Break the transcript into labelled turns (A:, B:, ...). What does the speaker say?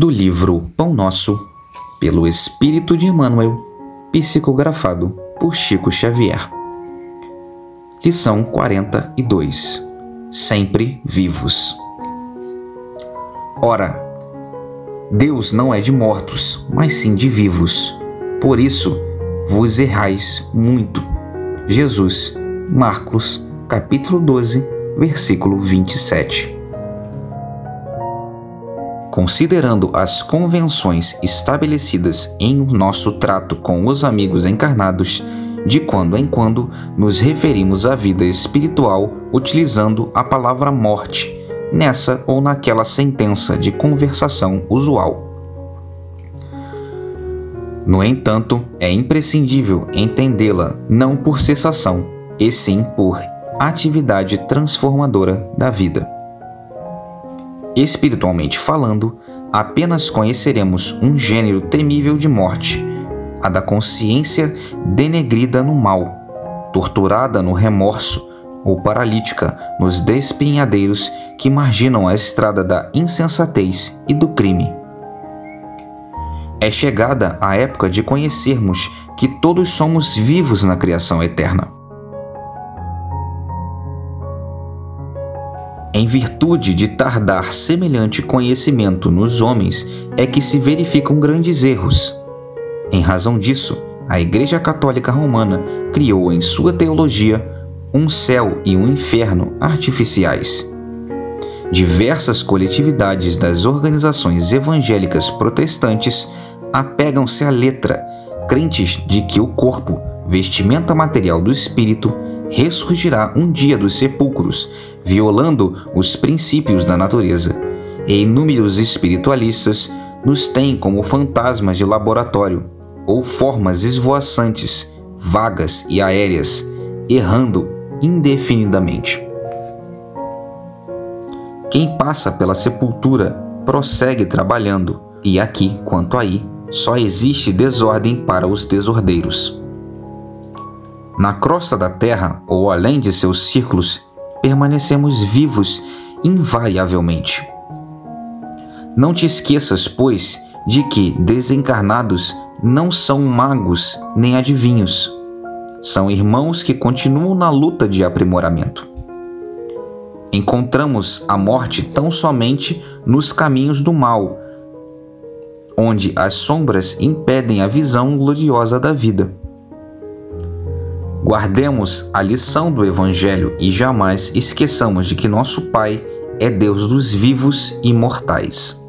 A: do livro Pão Nosso, pelo Espírito de Emmanuel, psicografado por Chico Xavier. Lição 42 Sempre vivos. Ora, Deus não é de mortos, mas sim de vivos. Por isso vos errais muito. Jesus, Marcos, capítulo 12, versículo 27. Considerando as convenções estabelecidas em nosso trato com os amigos encarnados, de quando em quando nos referimos à vida espiritual utilizando a palavra morte, nessa ou naquela sentença de conversação usual. No entanto, é imprescindível entendê-la não por cessação, e sim por atividade transformadora da vida. Espiritualmente falando, apenas conheceremos um gênero temível de morte, a da consciência denegrida no mal, torturada no remorso ou paralítica nos despenhadeiros que marginam a estrada da insensatez e do crime. É chegada a época de conhecermos que todos somos vivos na criação eterna. Em virtude de tardar semelhante conhecimento nos homens, é que se verificam grandes erros. Em razão disso, a Igreja Católica Romana criou em sua teologia um céu e um inferno artificiais. Diversas coletividades das organizações evangélicas protestantes apegam-se à letra, crentes de que o corpo, vestimenta material do espírito, ressurgirá um dia dos sepulcros, violando os princípios da natureza. E inúmeros espiritualistas nos têm como fantasmas de laboratório ou formas esvoaçantes, vagas e aéreas, errando indefinidamente. Quem passa pela sepultura prossegue trabalhando, e aqui, quanto aí, só existe desordem para os desordeiros. Na crosta da terra ou além de seus círculos, permanecemos vivos invariavelmente. Não te esqueças, pois, de que desencarnados não são magos nem adivinhos. São irmãos que continuam na luta de aprimoramento. Encontramos a morte tão somente nos caminhos do mal, onde as sombras impedem a visão gloriosa da vida. Guardemos a lição do Evangelho e jamais esqueçamos de que nosso Pai é Deus dos vivos e mortais.